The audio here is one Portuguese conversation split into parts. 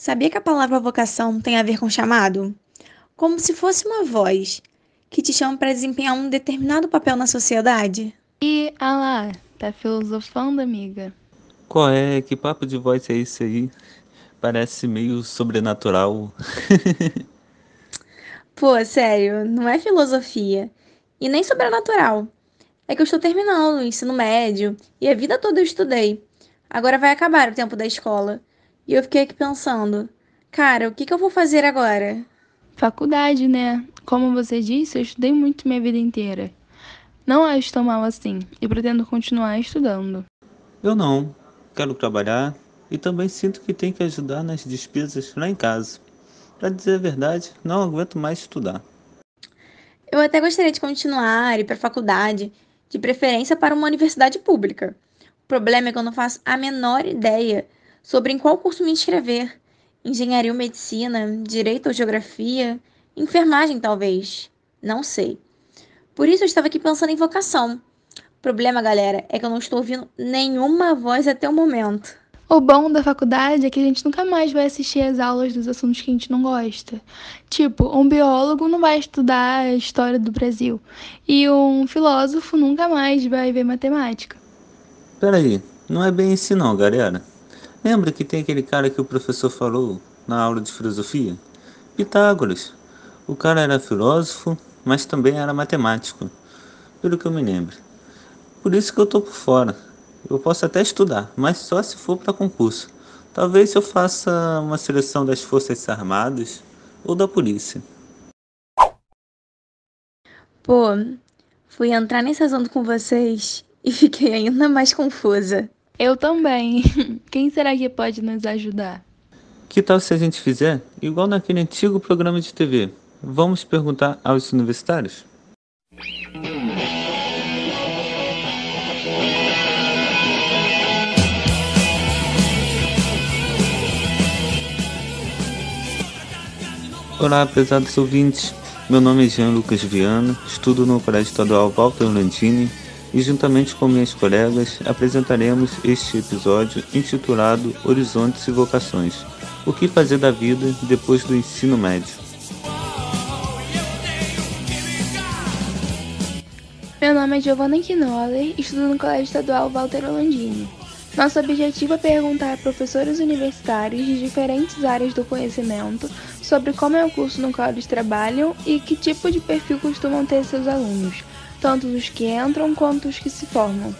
Sabia que a palavra vocação tem a ver com chamado? Como se fosse uma voz que te chama para desempenhar um determinado papel na sociedade? E, ah lá, tá filosofando, amiga? Qual é? Que papo de voz é esse aí? Parece meio sobrenatural. Pô, sério, não é filosofia. E nem sobrenatural. É que eu estou terminando o ensino médio e a vida toda eu estudei. Agora vai acabar o tempo da escola. E eu fiquei aqui pensando, cara, o que, que eu vou fazer agora? Faculdade, né? Como você disse, eu estudei muito minha vida inteira. Não acho tão mal assim e pretendo continuar estudando. Eu não. Quero trabalhar e também sinto que tenho que ajudar nas despesas lá em casa. Para dizer a verdade, não aguento mais estudar. Eu até gostaria de continuar e ir para a faculdade, de preferência para uma universidade pública. O problema é que eu não faço a menor ideia sobre em qual curso me inscrever. Engenharia ou medicina, direito ou geografia, enfermagem talvez, não sei. Por isso eu estava aqui pensando em vocação. O problema, galera, é que eu não estou ouvindo nenhuma voz até o momento. O bom da faculdade é que a gente nunca mais vai assistir às aulas dos assuntos que a gente não gosta. Tipo, um biólogo não vai estudar a história do Brasil e um filósofo nunca mais vai ver matemática. Peraí, não é bem assim não, galera. Lembra que tem aquele cara que o professor falou na aula de filosofia? Pitágoras. O cara era filósofo, mas também era matemático, pelo que eu me lembro. Por isso que eu tô por fora. Eu posso até estudar, mas só se for para concurso. Talvez eu faça uma seleção das Forças Armadas ou da polícia. Pô, fui entrar nesse assunto com vocês e fiquei ainda mais confusa. Eu também. Quem será que pode nos ajudar? Que tal se a gente fizer igual naquele antigo programa de TV? Vamos perguntar aos universitários? Olá, prezados ouvintes. Meu nome é Jean Lucas Viana, estudo no Colégio Estadual Walter Landini e, juntamente com minhas colegas, apresentaremos este episódio intitulado Horizontes e Vocações: O que fazer da vida depois do ensino médio. Meu nome é Giovanna Quinoller, estudo no Colégio Estadual Walter Landini. Nosso objetivo é perguntar a professores universitários de diferentes áreas do conhecimento sobre como é o curso no qual eles trabalham e que tipo de perfil costumam ter seus alunos, tanto os que entram quanto os que se formam.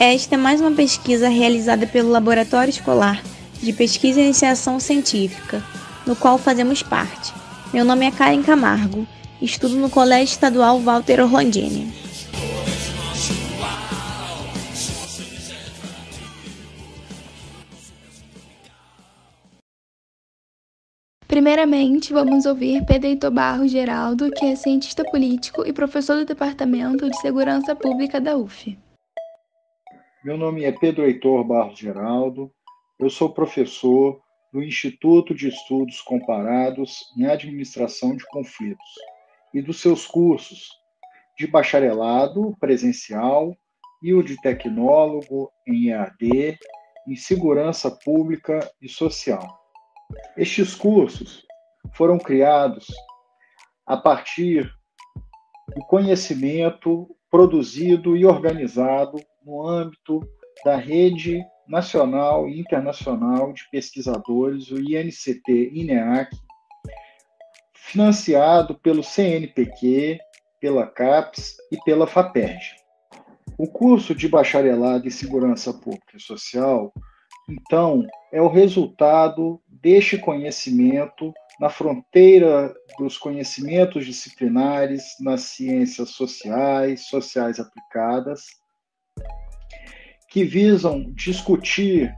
Esta é mais uma pesquisa realizada pelo Laboratório Escolar de Pesquisa e Iniciação Científica, no qual fazemos parte. Meu nome é Karen Camargo, estudo no Colégio Estadual Walter Orlandini. Primeiramente, vamos ouvir Pedro Heitor Barros Geraldo, que é cientista político e professor do Departamento de Segurança Pública da UF. Meu nome é Pedro Heitor Barros Geraldo, eu sou professor do Instituto de Estudos Comparados em Administração de Conflitos e dos seus cursos de bacharelado presencial e o de tecnólogo em EAD, em Segurança Pública e Social. Estes cursos foram criados a partir do conhecimento produzido e organizado no âmbito da Rede Nacional e Internacional de Pesquisadores, o INCT-INEAC, financiado pelo CNPq, pela CAPES e pela FAPERJ. O curso de Bacharelado em Segurança Pública e Social, então, é o resultado deste conhecimento na fronteira dos conhecimentos disciplinares nas ciências sociais, sociais aplicadas, que visam discutir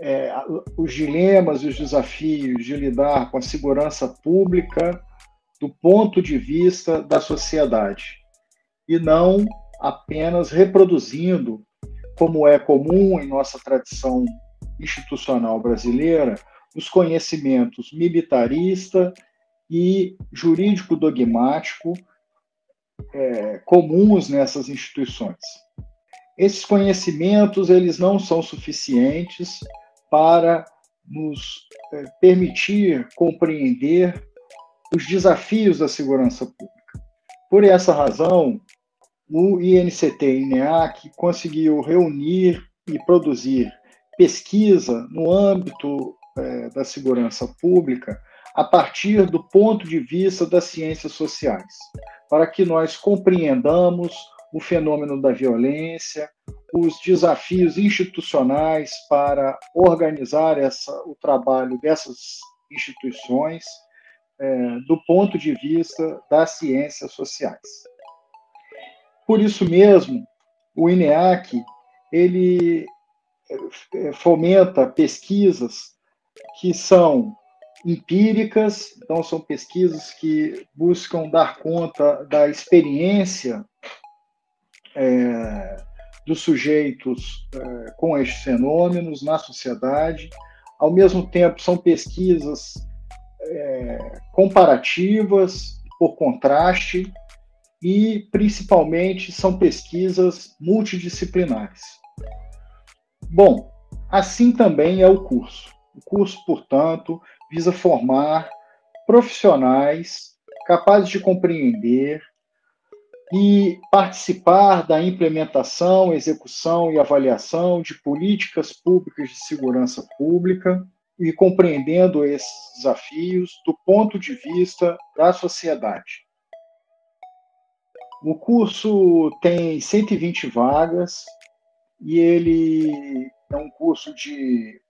é, os dilemas e os desafios de lidar com a segurança pública do ponto de vista da sociedade, e não apenas reproduzindo, como é comum em nossa tradição institucional brasileira os conhecimentos militarista e jurídico-dogmático é, comuns nessas instituições. Esses conhecimentos eles não são suficientes para nos é, permitir compreender os desafios da segurança pública. Por essa razão, o INCT-INEAC conseguiu reunir e produzir pesquisa no âmbito é, da segurança pública a partir do ponto de vista das ciências sociais, para que nós compreendamos o fenômeno da violência, os desafios institucionais para organizar essa, o trabalho dessas instituições é, do ponto de vista das ciências sociais. Por isso mesmo, o INEAC ele é, fomenta pesquisas que são empíricas, então são pesquisas que buscam dar conta da experiência é, dos sujeitos é, com estes fenômenos na sociedade. Ao mesmo tempo, são pesquisas é, comparativas por contraste e, principalmente, são pesquisas multidisciplinares. Bom, assim também é o curso. O curso, portanto, visa formar profissionais capazes de compreender e participar da implementação, execução e avaliação de políticas públicas de segurança pública e compreendendo esses desafios do ponto de vista da sociedade. O curso tem 120 vagas e ele é um curso de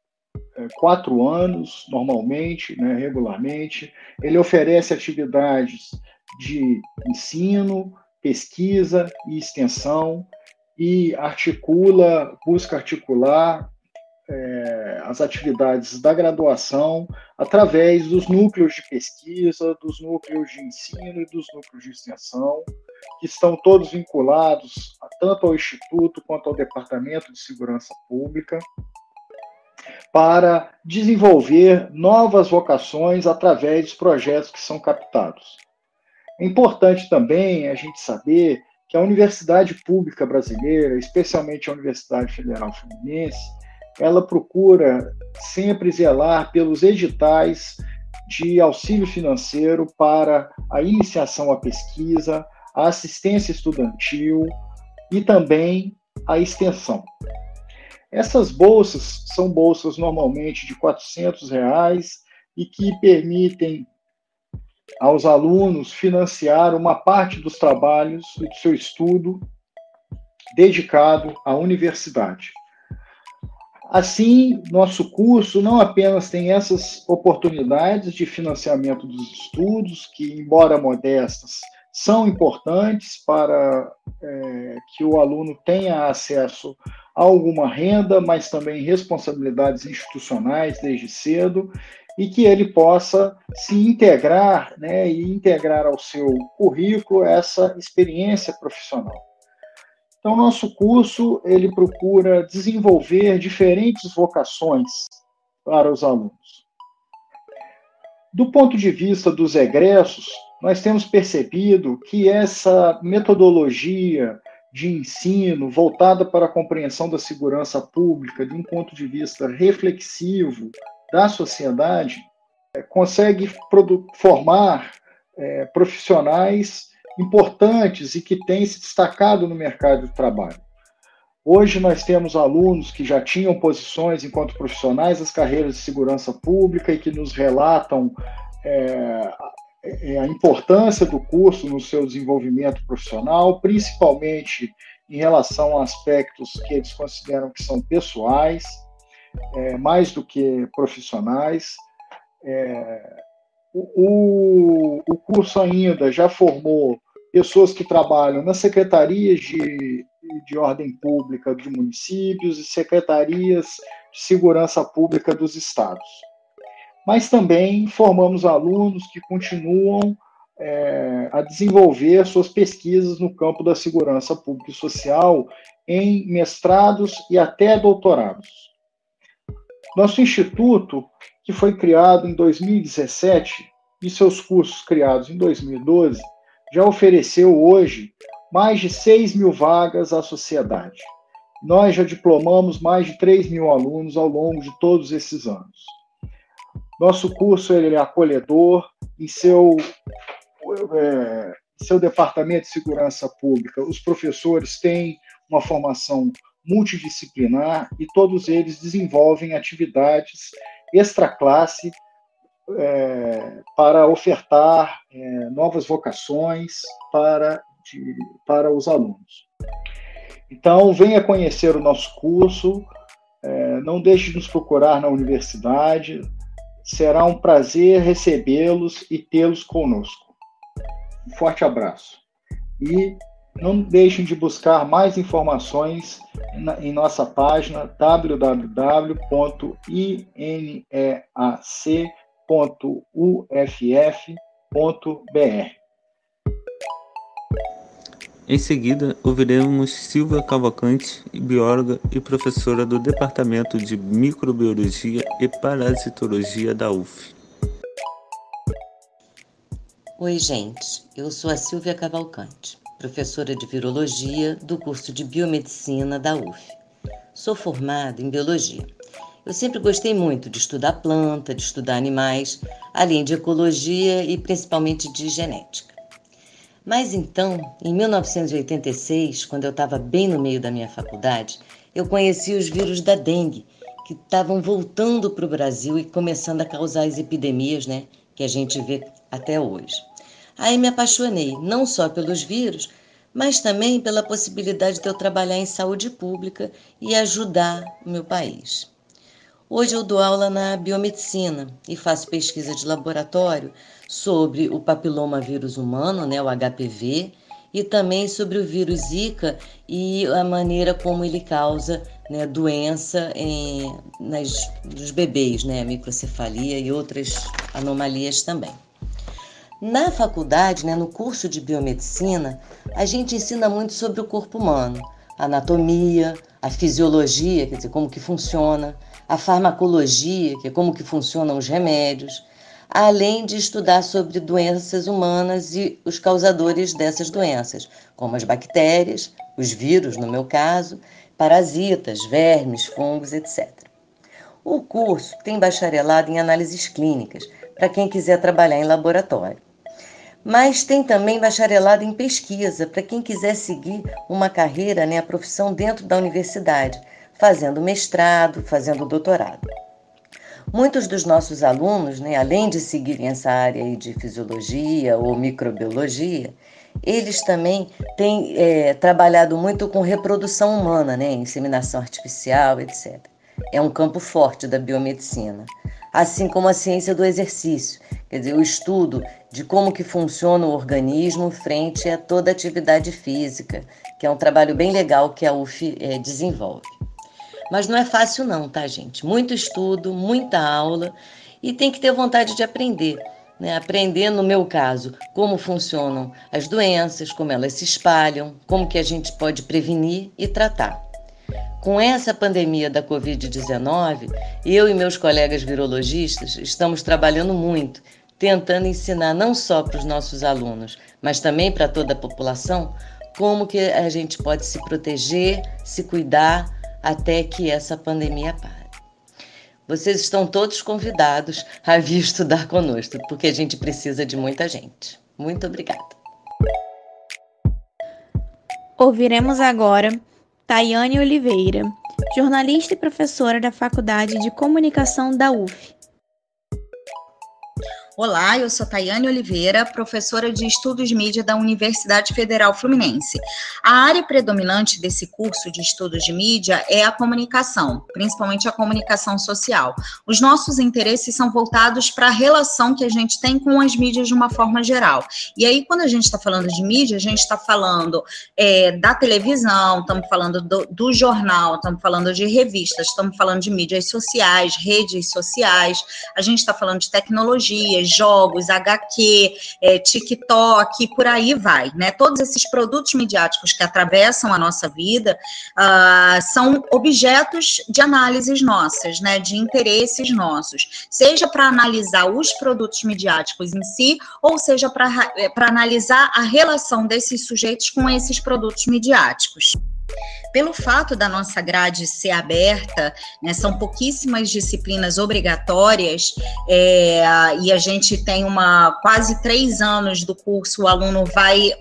é, quatro anos, normalmente, né, regularmente. Ele oferece atividades de ensino, pesquisa e extensão e articula, busca articular é, as atividades da graduação através dos núcleos de pesquisa, dos núcleos de ensino e dos núcleos de extensão, que estão todos vinculados tanto ao Instituto quanto ao Departamento de Segurança Pública, para desenvolver novas vocações através dos projetos que são captados. É importante também a gente saber que a Universidade Pública Brasileira, especialmente a Universidade Federal Fluminense, ela procura sempre zelar pelos editais de auxílio financeiro para a iniciação à pesquisa, a assistência estudantil e também a extensão. Essas bolsas são bolsas normalmente de 400 reais e que permitem aos alunos financiar uma parte dos trabalhos e do seu estudo dedicado à universidade. Assim, nosso curso não apenas tem essas oportunidades de financiamento dos estudos, que, embora modestas, são importantes para é, que o aluno tenha acesso a alguma renda, mas também responsabilidades institucionais desde cedo, e que ele possa se integrar né, e integrar ao seu currículo essa experiência profissional. Então, nosso curso ele procura desenvolver diferentes vocações para os alunos. Do ponto de vista dos egressos, nós temos percebido que essa metodologia de ensino voltada para a compreensão da segurança pública de um ponto de vista reflexivo da sociedade é, consegue formar é, profissionais importantes e que têm se destacado no mercado de trabalho. Hoje nós temos alunos que já tinham posições enquanto profissionais das carreiras de segurança pública e que nos relatam é, é, a importância do curso no seu desenvolvimento profissional, principalmente em relação a aspectos que eles consideram que são pessoais, é, mais do que profissionais. É, o, o curso ainda já formou pessoas que trabalham nas secretarias de, de ordem pública de municípios e secretarias de segurança pública dos estados. Mas também formamos alunos que continuam é, a desenvolver suas pesquisas no campo da segurança pública e social em mestrados e até doutorados. Nosso instituto, que foi criado em 2017, e seus cursos criados em 2012, já ofereceu hoje mais de 6 mil vagas à sociedade. Nós já diplomamos mais de 3 mil alunos ao longo de todos esses anos. Nosso curso ele é acolhedor, em seu, é, seu departamento de segurança pública, os professores têm uma formação multidisciplinar e todos eles desenvolvem atividades extra-classe é, para ofertar é, novas vocações para, de, para os alunos. Então, venha conhecer o nosso curso, é, não deixe de nos procurar na universidade, será um prazer recebê-los e tê-los conosco. Um forte abraço. E não deixem de buscar mais informações em nossa página www.ineac.com www.uff.br. Em seguida, ouviremos Silvia Cavalcante, bióloga e professora do Departamento de Microbiologia e Parasitologia da UF. Oi, gente. Eu sou a Silvia Cavalcante, professora de Virologia do curso de Biomedicina da UF. Sou formada em Biologia eu sempre gostei muito de estudar planta, de estudar animais, além de ecologia e principalmente de genética. Mas então, em 1986, quando eu estava bem no meio da minha faculdade, eu conheci os vírus da dengue, que estavam voltando para o Brasil e começando a causar as epidemias né, que a gente vê até hoje. Aí me apaixonei, não só pelos vírus, mas também pela possibilidade de eu trabalhar em saúde pública e ajudar o meu país. Hoje eu dou aula na biomedicina e faço pesquisa de laboratório sobre o papiloma vírus humano, né, o HPV, e também sobre o vírus Zika e a maneira como ele causa né, doença em, nas, nos bebês, né, microcefalia e outras anomalias também. Na faculdade, né, no curso de biomedicina, a gente ensina muito sobre o corpo humano, a anatomia, a fisiologia, quer dizer, como que funciona, a farmacologia, que é como que funcionam os remédios, além de estudar sobre doenças humanas e os causadores dessas doenças, como as bactérias, os vírus, no meu caso, parasitas, vermes, fungos, etc. O curso tem bacharelado em análises clínicas, para quem quiser trabalhar em laboratório. Mas tem também bacharelado em pesquisa, para quem quiser seguir uma carreira, né, a profissão dentro da universidade, fazendo mestrado, fazendo doutorado. Muitos dos nossos alunos, né, além de seguirem essa área de fisiologia ou microbiologia, eles também têm é, trabalhado muito com reprodução humana, né, inseminação artificial, etc. É um campo forte da biomedicina, assim como a ciência do exercício, quer dizer, o estudo de como que funciona o organismo frente a toda atividade física, que é um trabalho bem legal que a UF é, desenvolve. Mas não é fácil, não, tá, gente? Muito estudo, muita aula e tem que ter vontade de aprender. Né? Aprender, no meu caso, como funcionam as doenças, como elas se espalham, como que a gente pode prevenir e tratar. Com essa pandemia da Covid-19, eu e meus colegas virologistas estamos trabalhando muito, tentando ensinar não só para os nossos alunos, mas também para toda a população, como que a gente pode se proteger, se cuidar até que essa pandemia pare. Vocês estão todos convidados a vir estudar conosco, porque a gente precisa de muita gente. Muito obrigada. Ouviremos agora Tayane Oliveira, jornalista e professora da Faculdade de Comunicação da UF. Olá, eu sou Tayane Oliveira, professora de Estudos Mídia da Universidade Federal Fluminense. A área predominante desse curso de Estudos de Mídia é a comunicação, principalmente a comunicação social. Os nossos interesses são voltados para a relação que a gente tem com as mídias de uma forma geral. E aí, quando a gente está falando de mídia, a gente está falando é, da televisão, estamos falando do, do jornal, estamos falando de revistas, estamos falando de mídias sociais, redes sociais, a gente está falando de tecnologias, jogos, HQ, é, TikTok, por aí vai, né? Todos esses produtos midiáticos que atravessam a nossa vida uh, são objetos de análises nossas, né? De interesses nossos, seja para analisar os produtos midiáticos em si, ou seja para é, analisar a relação desses sujeitos com esses produtos midiáticos. Pelo fato da nossa grade ser aberta, né, são pouquíssimas disciplinas obrigatórias, é, e a gente tem uma quase três anos do curso, o aluno vai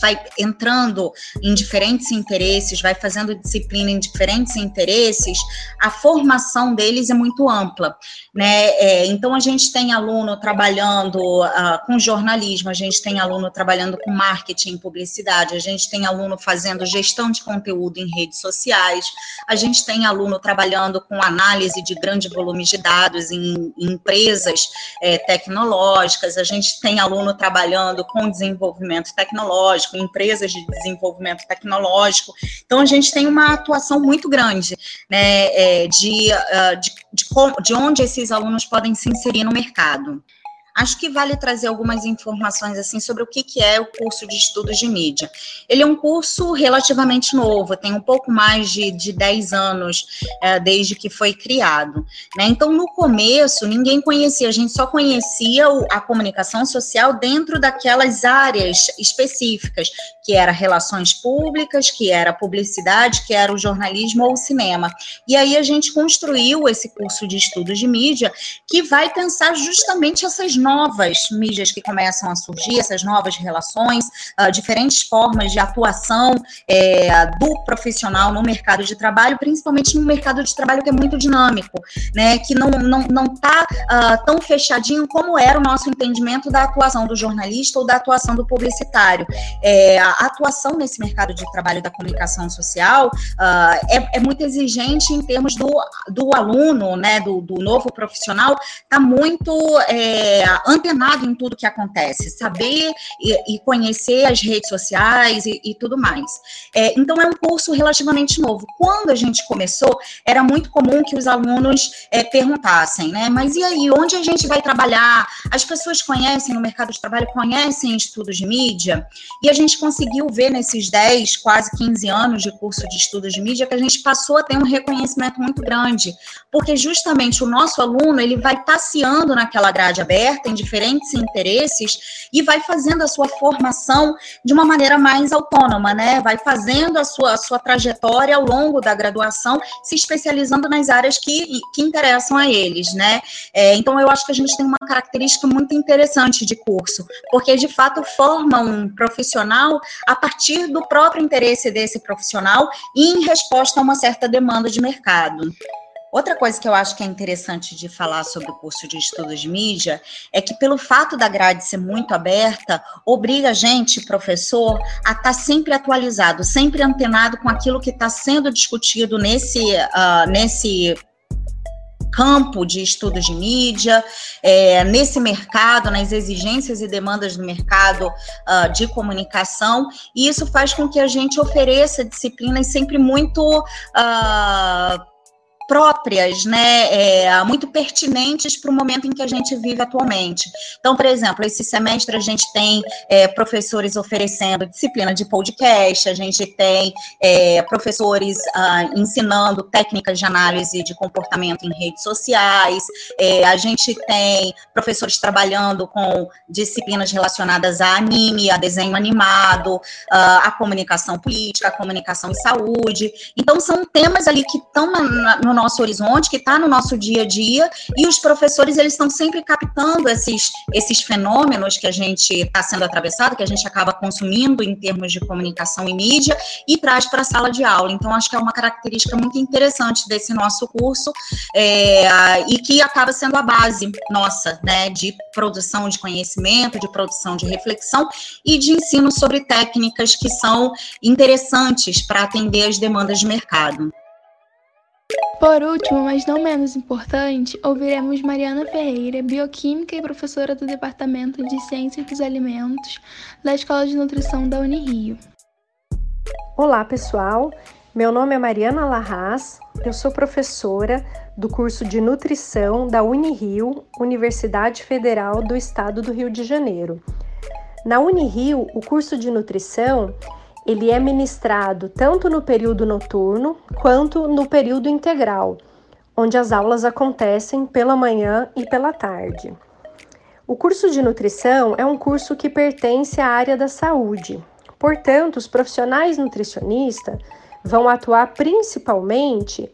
vai entrando em diferentes interesses, vai fazendo disciplina em diferentes interesses, a formação deles é muito ampla, né? É, então a gente tem aluno trabalhando uh, com jornalismo, a gente tem aluno trabalhando com marketing, publicidade, a gente tem aluno fazendo gestão de conteúdo em redes sociais, a gente tem aluno trabalhando com análise de grande volume de dados em, em empresas é, tecnológicas, a gente tem aluno trabalhando com desenvolvimento tecnológico empresas de desenvolvimento tecnológico. Então, a gente tem uma atuação muito grande né, é, de, uh, de, de, de onde esses alunos podem se inserir no mercado. Acho que vale trazer algumas informações assim sobre o que, que é o curso de estudos de mídia. Ele é um curso relativamente novo, tem um pouco mais de, de 10 anos é, desde que foi criado. Né? Então, no começo, ninguém conhecia, a gente só conhecia o, a comunicação social dentro daquelas áreas específicas, que era relações públicas, que era publicidade, que era o jornalismo ou o cinema. E aí a gente construiu esse curso de estudos de mídia que vai pensar justamente essas novas mídias que começam a surgir, essas novas relações, uh, diferentes formas de atuação é, do profissional no mercado de trabalho, principalmente no mercado de trabalho que é muito dinâmico, né, que não não não está uh, ah, tão fechadinho como era o nosso entendimento da atuação do jornalista ou da atuação do publicitário. É, a atuação nesse mercado de trabalho da comunicação social uh, é, é, muito exigente em termos do, do aluno, né, do, do novo profissional, está muito é, antenado em tudo que acontece, saber e, e conhecer as redes sociais e, e tudo mais. É, então, é um curso relativamente novo. Quando a gente começou, era muito comum que os alunos é, perguntassem, né? Mas e aí, onde a gente vai trabalhar? As pessoas conhecem no mercado de trabalho, conhecem estudos de mídia, e a gente conseguiu ver nesses 10, quase 15 anos de curso de estudos de mídia que a gente passou a ter um reconhecimento muito grande, porque justamente o nosso aluno, ele vai passeando naquela grade aberta, tem diferentes interesses e vai fazendo a sua formação de uma maneira mais autônoma, né? Vai fazendo a sua, a sua trajetória ao longo da graduação, se especializando nas áreas que, que interessam a eles, né? É, então, eu acho que a gente tem uma característica muito interessante de curso, porque de fato forma um profissional a partir do próprio interesse desse profissional e em resposta a uma certa demanda de mercado. Outra coisa que eu acho que é interessante de falar sobre o curso de estudos de mídia é que, pelo fato da grade ser muito aberta, obriga a gente, professor, a estar tá sempre atualizado, sempre antenado com aquilo que está sendo discutido nesse, uh, nesse campo de estudos de mídia, é, nesse mercado, nas exigências e demandas do mercado uh, de comunicação, e isso faz com que a gente ofereça disciplinas sempre muito. Uh, próprias, né, é, muito pertinentes para o momento em que a gente vive atualmente. Então, por exemplo, esse semestre a gente tem é, professores oferecendo disciplina de podcast, a gente tem é, professores ah, ensinando técnicas de análise de comportamento em redes sociais, é, a gente tem professores trabalhando com disciplinas relacionadas a anime, a desenho animado, ah, a comunicação política, a comunicação e saúde. Então, são temas ali que estão no nosso horizonte, que está no nosso dia a dia, e os professores eles estão sempre captando esses, esses fenômenos que a gente está sendo atravessado, que a gente acaba consumindo em termos de comunicação e mídia, e traz para a sala de aula. Então, acho que é uma característica muito interessante desse nosso curso, é, e que acaba sendo a base nossa, né, de produção de conhecimento, de produção de reflexão e de ensino sobre técnicas que são interessantes para atender as demandas de mercado. Por último, mas não menos importante, ouviremos Mariana Ferreira, bioquímica e professora do Departamento de Ciências dos Alimentos da Escola de Nutrição da Unirio. Olá, pessoal. Meu nome é Mariana Larraz, eu sou professora do curso de Nutrição da Unirio, Universidade Federal do Estado do Rio de Janeiro. Na Unirio, o curso de Nutrição ele é ministrado tanto no período noturno quanto no período integral, onde as aulas acontecem pela manhã e pela tarde. O curso de nutrição é um curso que pertence à área da saúde. Portanto, os profissionais nutricionistas vão atuar principalmente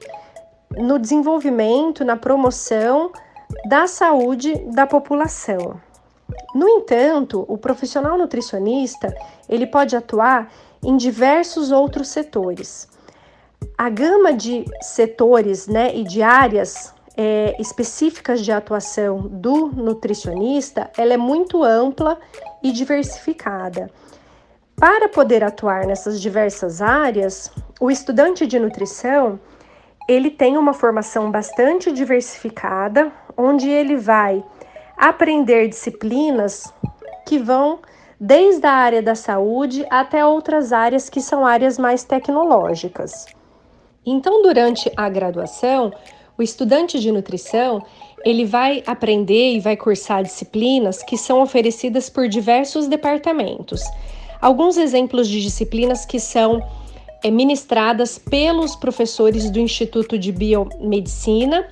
no desenvolvimento, na promoção da saúde da população. No entanto, o profissional nutricionista, ele pode atuar em diversos outros setores. A gama de setores né, e de áreas é, específicas de atuação do nutricionista, ela é muito ampla e diversificada. Para poder atuar nessas diversas áreas, o estudante de nutrição ele tem uma formação bastante diversificada, onde ele vai aprender disciplinas que vão desde a área da saúde até outras áreas que são áreas mais tecnológicas. Então, durante a graduação, o estudante de nutrição, ele vai aprender e vai cursar disciplinas que são oferecidas por diversos departamentos. Alguns exemplos de disciplinas que são é, ministradas pelos professores do Instituto de Biomedicina,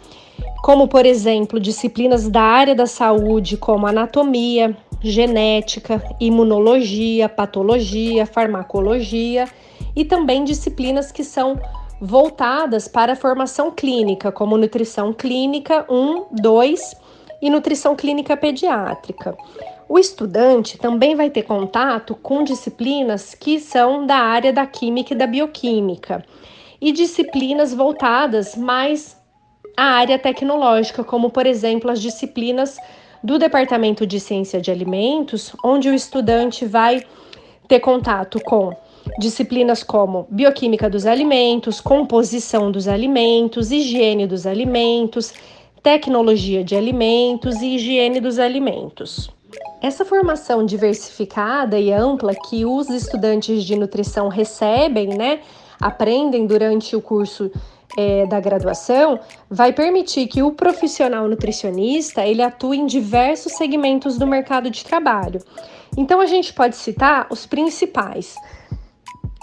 como, por exemplo, disciplinas da área da saúde, como anatomia, genética, imunologia, patologia, farmacologia, e também disciplinas que são voltadas para a formação clínica, como nutrição clínica 1, 2 e nutrição clínica pediátrica. O estudante também vai ter contato com disciplinas que são da área da química e da bioquímica e disciplinas voltadas mais à área tecnológica, como por exemplo as disciplinas do Departamento de Ciência de Alimentos, onde o estudante vai ter contato com disciplinas como bioquímica dos alimentos, composição dos alimentos, higiene dos alimentos, tecnologia de alimentos e higiene dos alimentos. Essa formação diversificada e ampla que os estudantes de nutrição recebem, né, aprendem durante o curso é, da graduação, vai permitir que o profissional nutricionista ele atue em diversos segmentos do mercado de trabalho. Então a gente pode citar os principais.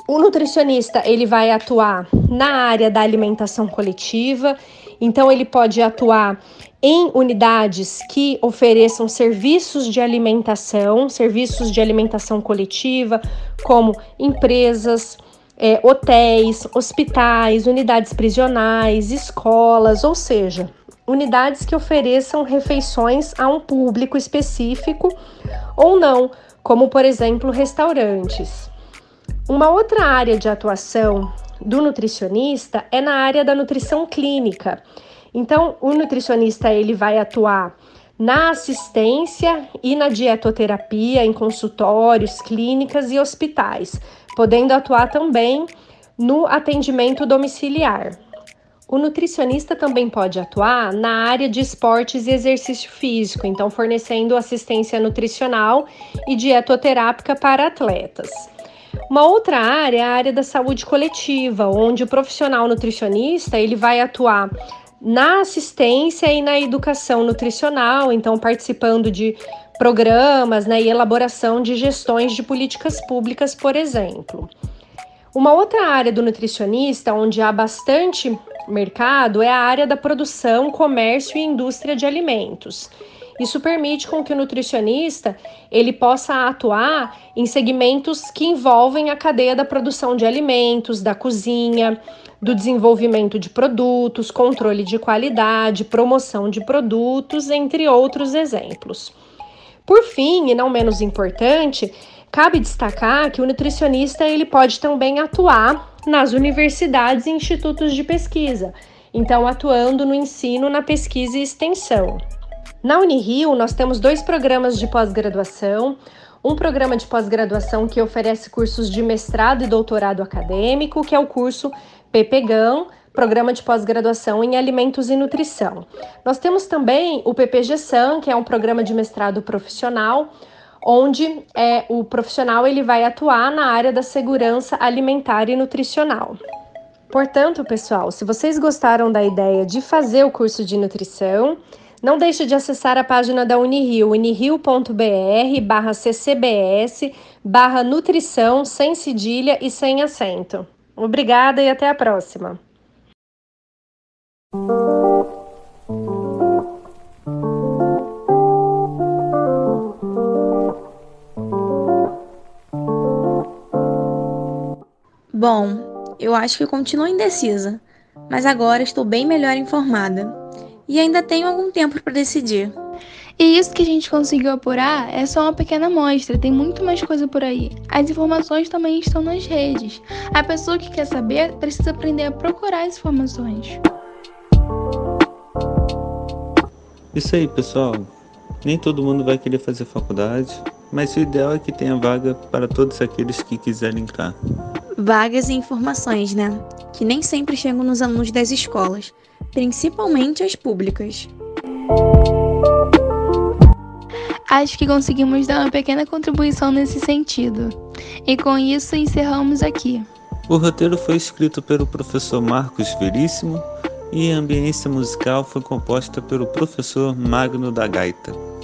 O nutricionista ele vai atuar na área da alimentação coletiva, então ele pode atuar em unidades que ofereçam serviços de alimentação, serviços de alimentação coletiva, como empresas, é, hotéis, hospitais, unidades prisionais, escolas, ou seja, unidades que ofereçam refeições a um público específico ou não, como por exemplo restaurantes. Uma outra área de atuação do nutricionista é na área da nutrição clínica. Então, o nutricionista ele vai atuar na assistência e na dietoterapia em consultórios, clínicas e hospitais, podendo atuar também no atendimento domiciliar. O nutricionista também pode atuar na área de esportes e exercício físico, então fornecendo assistência nutricional e dietoterápica para atletas. Uma outra área é a área da saúde coletiva, onde o profissional nutricionista ele vai atuar na assistência e na educação nutricional, então participando de programas né, e elaboração de gestões de políticas públicas, por exemplo. Uma outra área do nutricionista onde há bastante mercado é a área da produção, comércio e indústria de alimentos. Isso permite com que o nutricionista ele possa atuar em segmentos que envolvem a cadeia da produção de alimentos, da cozinha, do desenvolvimento de produtos, controle de qualidade, promoção de produtos, entre outros exemplos. Por fim, e não menos importante, cabe destacar que o nutricionista ele pode também atuar nas universidades e institutos de pesquisa, então atuando no ensino, na pesquisa e extensão. Na Unirio, nós temos dois programas de pós-graduação. Um programa de pós-graduação que oferece cursos de mestrado e doutorado acadêmico, que é o curso PPGAM, Programa de Pós-Graduação em Alimentos e Nutrição. Nós temos também o PPG-SAM, que é um programa de mestrado profissional, onde é, o profissional ele vai atuar na área da segurança alimentar e nutricional. Portanto, pessoal, se vocês gostaram da ideia de fazer o curso de nutrição, não deixe de acessar a página da Unirio, unirio.br barra ccbs barra nutrição sem cedilha e sem acento. Obrigada e até a próxima! Bom, eu acho que continuo indecisa, mas agora estou bem melhor informada e ainda tenho algum tempo para decidir. E isso que a gente conseguiu apurar é só uma pequena amostra, tem muito mais coisa por aí. As informações também estão nas redes. A pessoa que quer saber precisa aprender a procurar as informações. Isso aí, pessoal. Nem todo mundo vai querer fazer faculdade, mas o ideal é que tenha vaga para todos aqueles que quiserem entrar. Vagas e informações, né? Que nem sempre chegam nos alunos das escolas, principalmente as públicas. Acho que conseguimos dar uma pequena contribuição nesse sentido. E com isso encerramos aqui. O roteiro foi escrito pelo professor Marcos Veríssimo e a ambiência musical foi composta pelo professor Magno da Gaita.